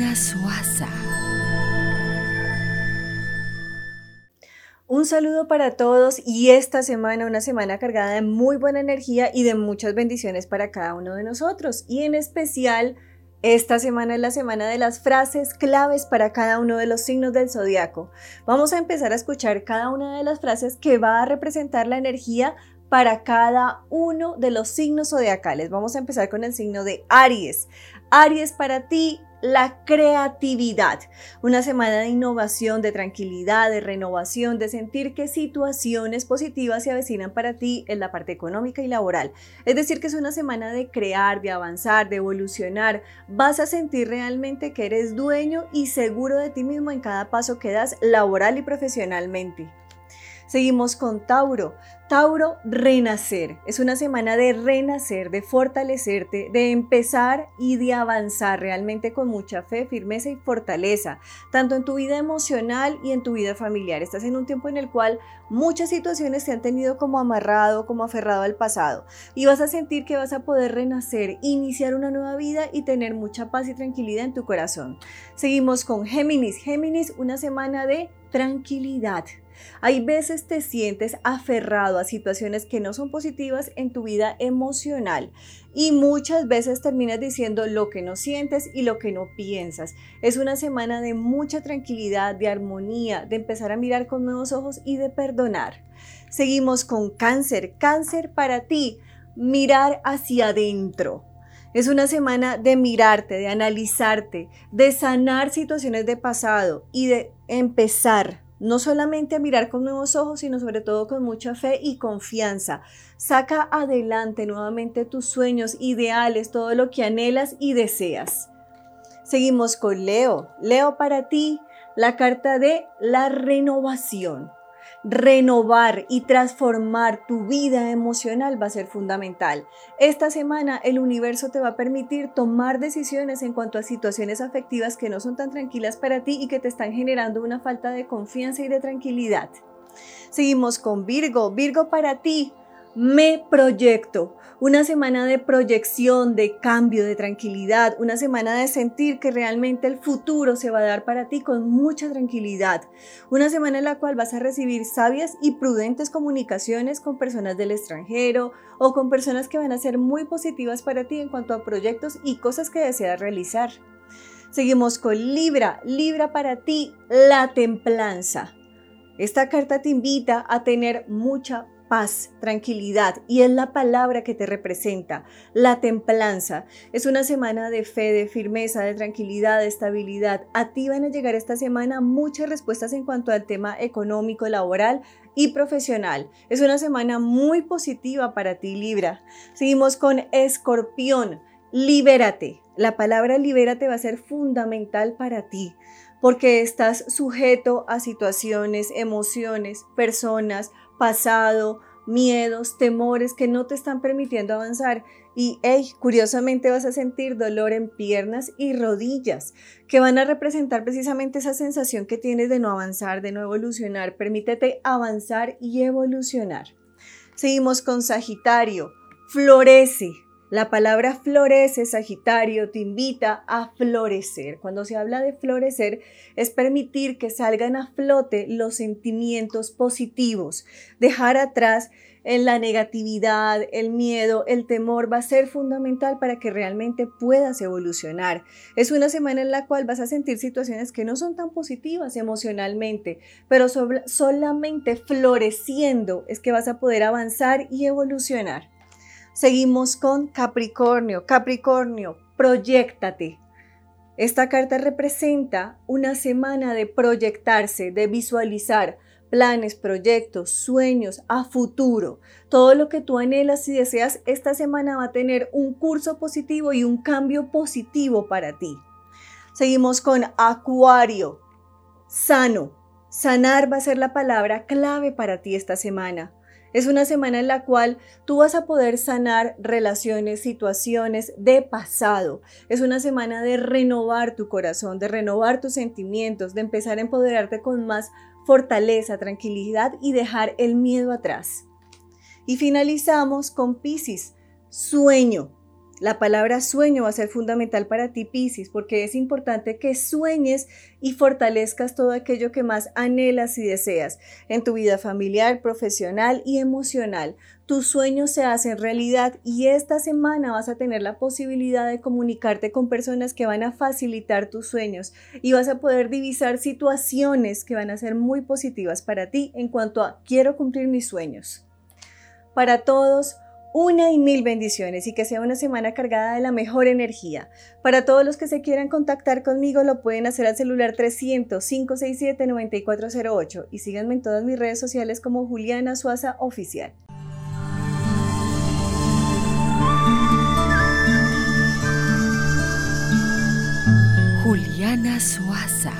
Suaza. Un saludo para todos y esta semana una semana cargada de muy buena energía y de muchas bendiciones para cada uno de nosotros y en especial esta semana es la semana de las frases claves para cada uno de los signos del zodiaco. Vamos a empezar a escuchar cada una de las frases que va a representar la energía para cada uno de los signos zodiacales. Vamos a empezar con el signo de Aries. Aries para ti, la creatividad. Una semana de innovación, de tranquilidad, de renovación, de sentir que situaciones positivas se avecinan para ti en la parte económica y laboral. Es decir, que es una semana de crear, de avanzar, de evolucionar. Vas a sentir realmente que eres dueño y seguro de ti mismo en cada paso que das laboral y profesionalmente. Seguimos con Tauro. Tauro, renacer. Es una semana de renacer, de fortalecerte, de empezar y de avanzar realmente con mucha fe, firmeza y fortaleza, tanto en tu vida emocional y en tu vida familiar. Estás en un tiempo en el cual muchas situaciones te han tenido como amarrado, como aferrado al pasado y vas a sentir que vas a poder renacer, iniciar una nueva vida y tener mucha paz y tranquilidad en tu corazón. Seguimos con Géminis. Géminis, una semana de tranquilidad. Hay veces te sientes aferrado a situaciones que no son positivas en tu vida emocional y muchas veces terminas diciendo lo que no sientes y lo que no piensas. Es una semana de mucha tranquilidad, de armonía, de empezar a mirar con nuevos ojos y de perdonar. Seguimos con cáncer. Cáncer para ti, mirar hacia adentro. Es una semana de mirarte, de analizarte, de sanar situaciones de pasado y de empezar no solamente a mirar con nuevos ojos, sino sobre todo con mucha fe y confianza. Saca adelante nuevamente tus sueños, ideales, todo lo que anhelas y deseas. Seguimos con Leo. Leo para ti, la carta de la renovación renovar y transformar tu vida emocional va a ser fundamental. Esta semana el universo te va a permitir tomar decisiones en cuanto a situaciones afectivas que no son tan tranquilas para ti y que te están generando una falta de confianza y de tranquilidad. Seguimos con Virgo. Virgo para ti, me proyecto. Una semana de proyección, de cambio, de tranquilidad, una semana de sentir que realmente el futuro se va a dar para ti con mucha tranquilidad. Una semana en la cual vas a recibir sabias y prudentes comunicaciones con personas del extranjero o con personas que van a ser muy positivas para ti en cuanto a proyectos y cosas que deseas realizar. Seguimos con Libra. Libra para ti, la templanza. Esta carta te invita a tener mucha paz, tranquilidad y es la palabra que te representa, la templanza. Es una semana de fe, de firmeza, de tranquilidad, de estabilidad. A ti van a llegar esta semana muchas respuestas en cuanto al tema económico, laboral y profesional. Es una semana muy positiva para ti, Libra. Seguimos con Escorpión. Libérate. La palabra libérate va a ser fundamental para ti porque estás sujeto a situaciones, emociones, personas, pasado, miedos, temores que no te están permitiendo avanzar. Y curiosamente vas a sentir dolor en piernas y rodillas, que van a representar precisamente esa sensación que tienes de no avanzar, de no evolucionar. Permítete avanzar y evolucionar. Seguimos con Sagitario. Florece, la palabra florece, Sagitario, te invita a florecer. Cuando se habla de florecer es permitir que salgan a flote los sentimientos positivos, dejar atrás en la negatividad, el miedo, el temor va a ser fundamental para que realmente puedas evolucionar. Es una semana en la cual vas a sentir situaciones que no son tan positivas emocionalmente, pero solamente floreciendo es que vas a poder avanzar y evolucionar. Seguimos con Capricornio. Capricornio, proyectate. Esta carta representa una semana de proyectarse, de visualizar planes, proyectos, sueños a futuro. Todo lo que tú anhelas y deseas esta semana va a tener un curso positivo y un cambio positivo para ti. Seguimos con Acuario. Sano. Sanar va a ser la palabra clave para ti esta semana. Es una semana en la cual tú vas a poder sanar relaciones, situaciones de pasado. Es una semana de renovar tu corazón, de renovar tus sentimientos, de empezar a empoderarte con más fortaleza, tranquilidad y dejar el miedo atrás. Y finalizamos con Pisces, sueño. La palabra sueño va a ser fundamental para ti, Piscis, porque es importante que sueñes y fortalezcas todo aquello que más anhelas y deseas en tu vida familiar, profesional y emocional. Tus sueños se hacen realidad y esta semana vas a tener la posibilidad de comunicarte con personas que van a facilitar tus sueños y vas a poder divisar situaciones que van a ser muy positivas para ti en cuanto a quiero cumplir mis sueños. Para todos, una y mil bendiciones y que sea una semana cargada de la mejor energía. Para todos los que se quieran contactar conmigo lo pueden hacer al celular 300-567-9408 y síganme en todas mis redes sociales como Juliana Suaza Oficial. Juliana Suaza.